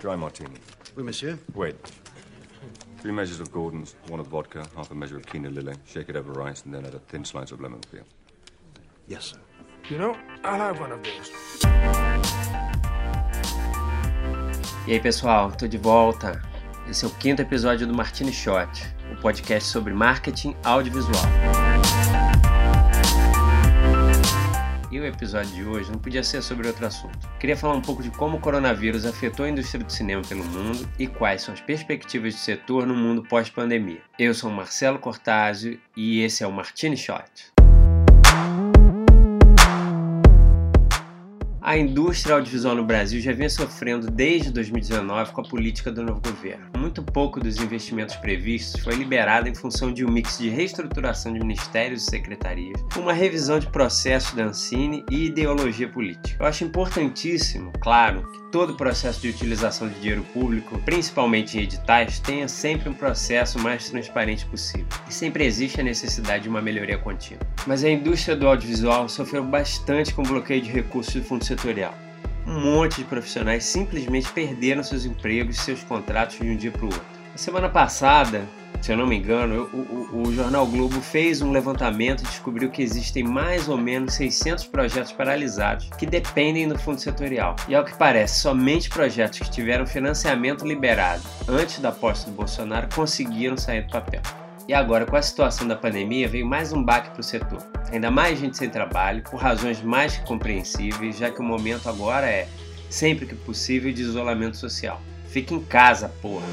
Dry martini. Oui, monsieur. Wait. Three measures of Gordon's, one of vodka, half a measure of Kina Lily. Shake it over rice, and then add a thin slice of lemon peel. Yes, sir. You know, I'll have one of those. E aí pessoal, tô de volta. Esse é o quinto episódio do Martini Shot, o um podcast sobre marketing audiovisual. E o episódio de hoje não podia ser sobre outro assunto. Queria falar um pouco de como o coronavírus afetou a indústria do cinema pelo mundo e quais são as perspectivas do setor no mundo pós-pandemia. Eu sou Marcelo Cortázio e esse é o Martini Shot. A indústria audiovisual no Brasil já vinha sofrendo desde 2019 com a política do novo governo. Muito pouco dos investimentos previstos foi liberado em função de um mix de reestruturação de ministérios e secretarias, uma revisão de processos da Ancine e ideologia política. Eu acho importantíssimo, claro, que todo processo de utilização de dinheiro público, principalmente em editais, tenha sempre um processo mais transparente possível. E sempre existe a necessidade de uma melhoria contínua. Mas a indústria do audiovisual sofreu bastante com o bloqueio de recursos do fundo setorial. Um monte de profissionais simplesmente perderam seus empregos e seus contratos de um dia para o outro. Na semana passada, se eu não me engano, o, o, o, jornal Globo fez um levantamento e descobriu que existem mais ou menos 600 projetos paralisados que dependem do fundo setorial. E ao que parece, somente projetos que tiveram financiamento liberado antes da posse do Bolsonaro conseguiram sair do papel. E agora, com a situação da pandemia, veio mais um baque para o setor. Ainda mais gente sem trabalho, por razões mais que compreensíveis, já que o momento agora é, sempre que possível, de isolamento social. Fique em casa, porra!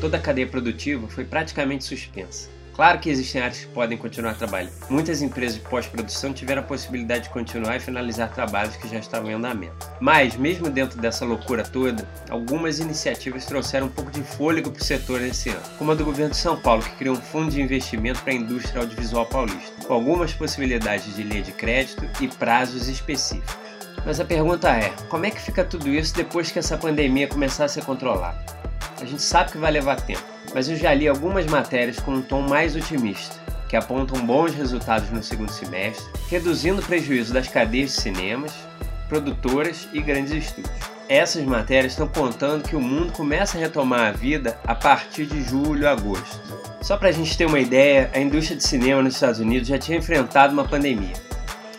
Toda a cadeia produtiva foi praticamente suspensa. Claro que existem áreas que podem continuar trabalhando. Muitas empresas de pós-produção tiveram a possibilidade de continuar e finalizar trabalhos que já estavam em andamento. Mas, mesmo dentro dessa loucura toda, algumas iniciativas trouxeram um pouco de fôlego para o setor nesse ano, como a do governo de São Paulo, que criou um fundo de investimento para a indústria audiovisual paulista, com algumas possibilidades de linha de crédito e prazos específicos. Mas a pergunta é: como é que fica tudo isso depois que essa pandemia começar a ser controlada? A gente sabe que vai levar tempo, mas eu já li algumas matérias com um tom mais otimista, que apontam bons resultados no segundo semestre, reduzindo o prejuízo das cadeias de cinemas, produtoras e grandes estúdios. Essas matérias estão contando que o mundo começa a retomar a vida a partir de julho, agosto. Só para a gente ter uma ideia, a indústria de cinema nos Estados Unidos já tinha enfrentado uma pandemia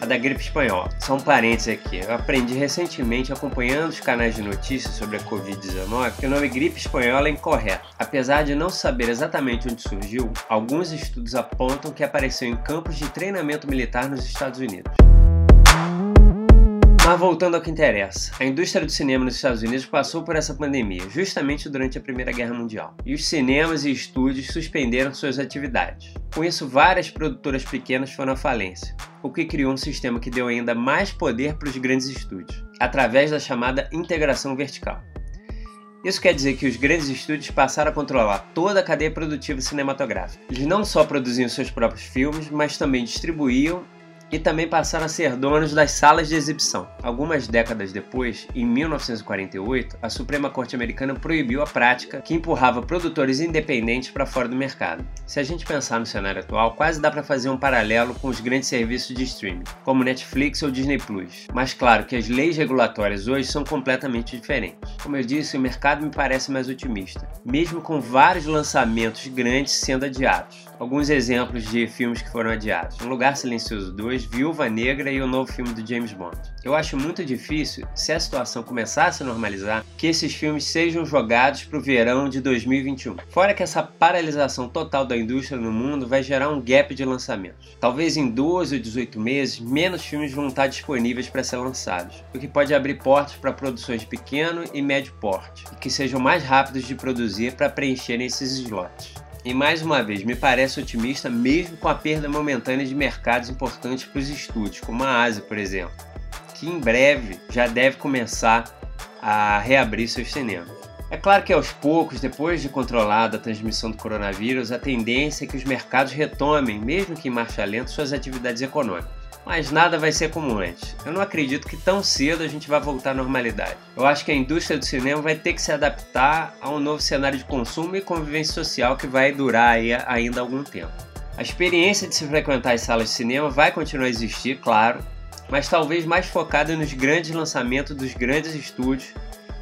a da gripe espanhola. Só um parênteses aqui, eu aprendi recentemente acompanhando os canais de notícias sobre a Covid-19 que o nome gripe espanhola é incorreto. Apesar de não saber exatamente onde surgiu, alguns estudos apontam que apareceu em campos de treinamento militar nos Estados Unidos. Mas voltando ao que interessa, a indústria do cinema nos Estados Unidos passou por essa pandemia justamente durante a Primeira Guerra Mundial, e os cinemas e estúdios suspenderam suas atividades. Com isso, várias produtoras pequenas foram à falência, o que criou um sistema que deu ainda mais poder para os grandes estúdios, através da chamada integração vertical. Isso quer dizer que os grandes estúdios passaram a controlar toda a cadeia produtiva cinematográfica. Eles não só produziam seus próprios filmes, mas também distribuíam e também passaram a ser donos das salas de exibição. Algumas décadas depois, em 1948, a Suprema Corte Americana proibiu a prática que empurrava produtores independentes para fora do mercado. Se a gente pensar no cenário atual, quase dá para fazer um paralelo com os grandes serviços de streaming, como Netflix ou Disney Plus. Mas claro que as leis regulatórias hoje são completamente diferentes. Como eu disse, o mercado me parece mais otimista, mesmo com vários lançamentos grandes sendo adiados. Alguns exemplos de filmes que foram adiados: Um Lugar Silencioso 2, Viúva Negra e o novo filme do James Bond. Eu acho muito difícil, se a situação começar a se normalizar, que esses filmes sejam jogados para o verão de 2021. Fora que essa paralisação total da indústria no mundo vai gerar um gap de lançamentos. Talvez em 12 ou 18 meses, menos filmes vão estar disponíveis para ser lançados, o que pode abrir portas para produções de pequeno e médio porte, e que sejam mais rápidos de produzir para preencherem esses slots. E mais uma vez, me parece otimista mesmo com a perda momentânea de mercados importantes para os estúdios, como a Ásia, por exemplo, que em breve já deve começar a reabrir seus cinemas. É claro que aos poucos, depois de controlada a transmissão do coronavírus, a tendência é que os mercados retomem, mesmo que em marcha lenta, suas atividades econômicas mas nada vai ser como antes. Eu não acredito que tão cedo a gente vai voltar à normalidade. Eu acho que a indústria do cinema vai ter que se adaptar a um novo cenário de consumo e convivência social que vai durar ainda algum tempo. A experiência de se frequentar as salas de cinema vai continuar a existir, claro, mas talvez mais focada nos grandes lançamentos dos grandes estúdios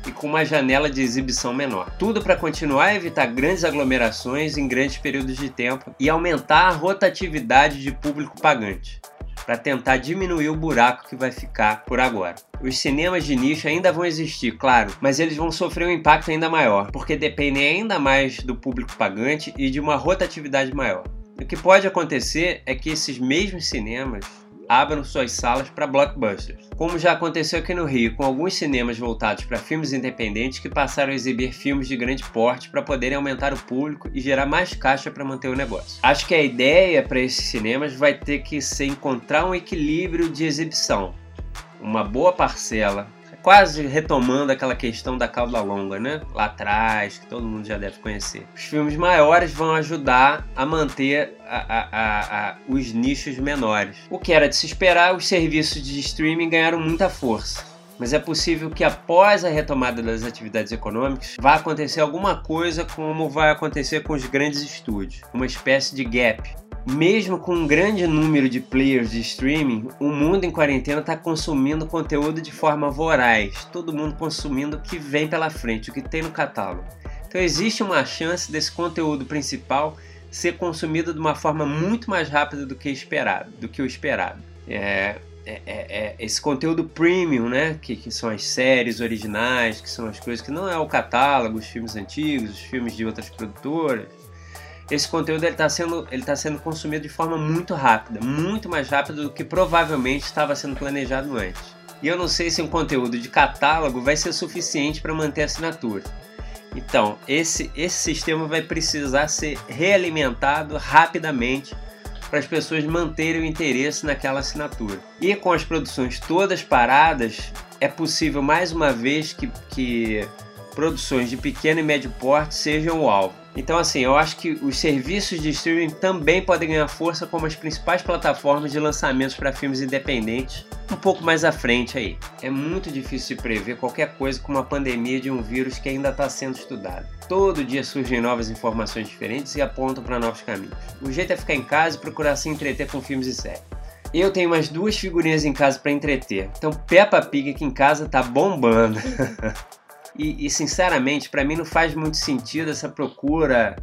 e com uma janela de exibição menor. Tudo para continuar a evitar grandes aglomerações em grandes períodos de tempo e aumentar a rotatividade de público pagante para tentar diminuir o buraco que vai ficar por agora. Os cinemas de nicho ainda vão existir, claro, mas eles vão sofrer um impacto ainda maior, porque dependem ainda mais do público pagante e de uma rotatividade maior. O que pode acontecer é que esses mesmos cinemas abram suas salas para blockbusters, como já aconteceu aqui no Rio, com alguns cinemas voltados para filmes independentes que passaram a exibir filmes de grande porte para poderem aumentar o público e gerar mais caixa para manter o negócio. Acho que a ideia para esses cinemas vai ter que ser encontrar um equilíbrio de exibição, uma boa parcela quase retomando aquela questão da cauda longa, né? Lá atrás, que todo mundo já deve conhecer. Os filmes maiores vão ajudar a manter a, a, a, os nichos menores. O que era de se esperar, os serviços de streaming ganharam muita força. Mas é possível que após a retomada das atividades econômicas vá acontecer alguma coisa como vai acontecer com os grandes estúdios, uma espécie de gap mesmo com um grande número de players de streaming, o mundo em quarentena está consumindo conteúdo de forma voraz, todo mundo consumindo o que vem pela frente, o que tem no catálogo. Então existe uma chance desse conteúdo principal ser consumido de uma forma muito mais rápida do que esperado, do que o esperado. É, é, é, é esse conteúdo premium, né, que, que, são as séries originais, que são as coisas que não é o catálogo, os filmes antigos, os filmes de outras produtoras, esse conteúdo está sendo, ele tá sendo consumido de forma muito rápida, muito mais rápida do que provavelmente estava sendo planejado antes. E eu não sei se um conteúdo de catálogo vai ser suficiente para manter a assinatura. Então, esse, esse sistema vai precisar ser realimentado rapidamente para as pessoas manterem o interesse naquela assinatura. E com as produções todas paradas, é possível mais uma vez que, que produções de pequeno e médio porte sejam o alvo. Então, assim, eu acho que os serviços de streaming também podem ganhar força como as principais plataformas de lançamentos para filmes independentes um pouco mais à frente aí. É muito difícil de prever qualquer coisa com uma pandemia de um vírus que ainda está sendo estudado. Todo dia surgem novas informações diferentes e apontam para novos caminhos. O jeito é ficar em casa e procurar se entreter com filmes e séries. Eu tenho umas duas figurinhas em casa para entreter. Então Peppa Pig aqui em casa tá bombando. E, e sinceramente, para mim não faz muito sentido essa procura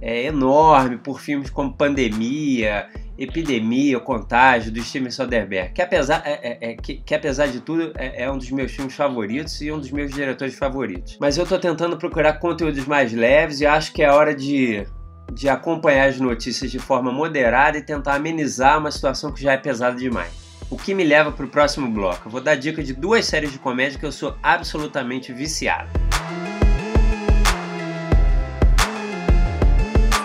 é, enorme por filmes como Pandemia, Epidemia, Contágio, do Steven Soderbergh, que apesar, é, é, é, que, que, apesar de tudo é, é, um dos meus filmes favoritos e um dos meus diretores favoritos. Mas eu estou tentando procurar conteúdos mais leves e acho que é hora de, de acompanhar as notícias de forma moderada e tentar amenizar uma situação que já é pesada demais. O que me leva para o próximo bloco. Eu vou dar dica de duas séries de comédia que eu sou absolutamente viciado.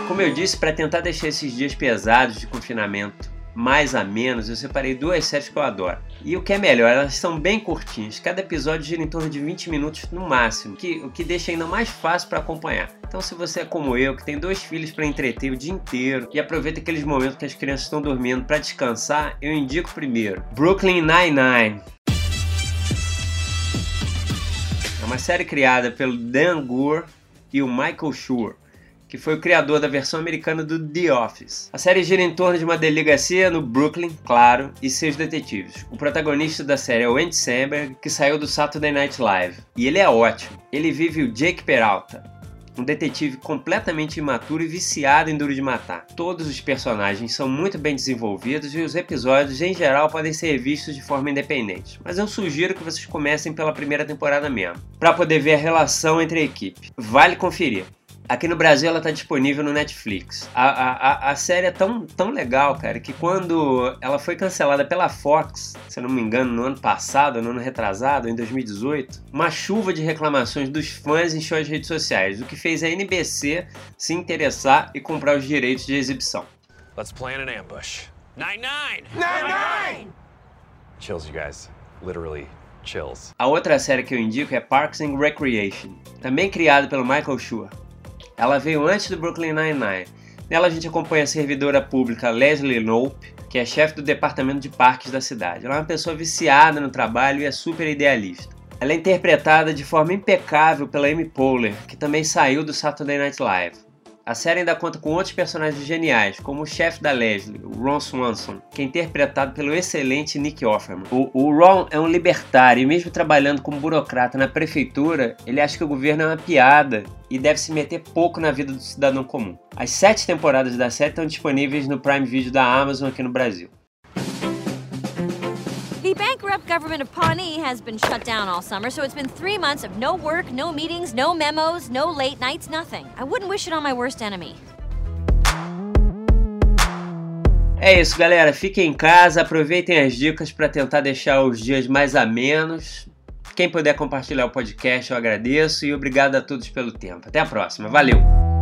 Como eu disse, para tentar deixar esses dias pesados de confinamento mais a menos, eu separei duas séries que eu adoro. E o que é melhor, elas são bem curtinhas. Cada episódio gira em torno de 20 minutos no máximo, que, o que deixa ainda mais fácil para acompanhar. Então, se você é como eu, que tem dois filhos para entreter o dia inteiro e aproveita aqueles momentos que as crianças estão dormindo para descansar, eu indico primeiro Brooklyn Nine-Nine. É uma série criada pelo Dan Gore e o Michael Schur que foi o criador da versão americana do The Office. A série gira em torno de uma delegacia no Brooklyn, claro, e seus detetives. O protagonista da série é o Andy Samberg, que saiu do Saturday Night Live. E ele é ótimo. Ele vive o Jake Peralta, um detetive completamente imaturo e viciado em Duro de Matar. Todos os personagens são muito bem desenvolvidos e os episódios, em geral, podem ser vistos de forma independente. Mas eu sugiro que vocês comecem pela primeira temporada mesmo, para poder ver a relação entre a equipe. Vale conferir. Aqui no Brasil ela está disponível no Netflix. A, a, a série é tão, tão legal, cara, que quando ela foi cancelada pela Fox, se eu não me engano, no ano passado, no ano retrasado, em 2018, uma chuva de reclamações dos fãs encheu as redes sociais, o que fez a NBC se interessar e comprar os direitos de exibição. Let's plan an ambush. Nine nine! Nine nine! Chills, you guys. Literally chills. A outra série que eu indico é Parks and Recreation, também criada pelo Michael Schur. Ela veio antes do Brooklyn Nine-Nine. Nela a gente acompanha a servidora pública Leslie Knope, que é chefe do departamento de parques da cidade. Ela é uma pessoa viciada no trabalho e é super idealista. Ela é interpretada de forma impecável pela Amy Poehler, que também saiu do Saturday Night Live. A série ainda conta com outros personagens geniais, como o chefe da Leslie, Ron Swanson, que é interpretado pelo excelente Nick Offerman. O, o Ron é um libertário e mesmo trabalhando como burocrata na prefeitura, ele acha que o governo é uma piada e deve se meter pouco na vida do cidadão comum. As sete temporadas da série estão disponíveis no Prime Video da Amazon aqui no Brasil. Government of Pawnee has been shut down all summer, so it's been three months of no work, no meetings, no memos, no late nights, nothing. I wouldn't wish it on my worst enemy. É isso, galera. Fiquem em casa, aproveitem as dicas para tentar deixar os dias mais amenos. Quem puder compartilhar o podcast, eu agradeço e obrigado a todos pelo tempo. Até a próxima. Valeu!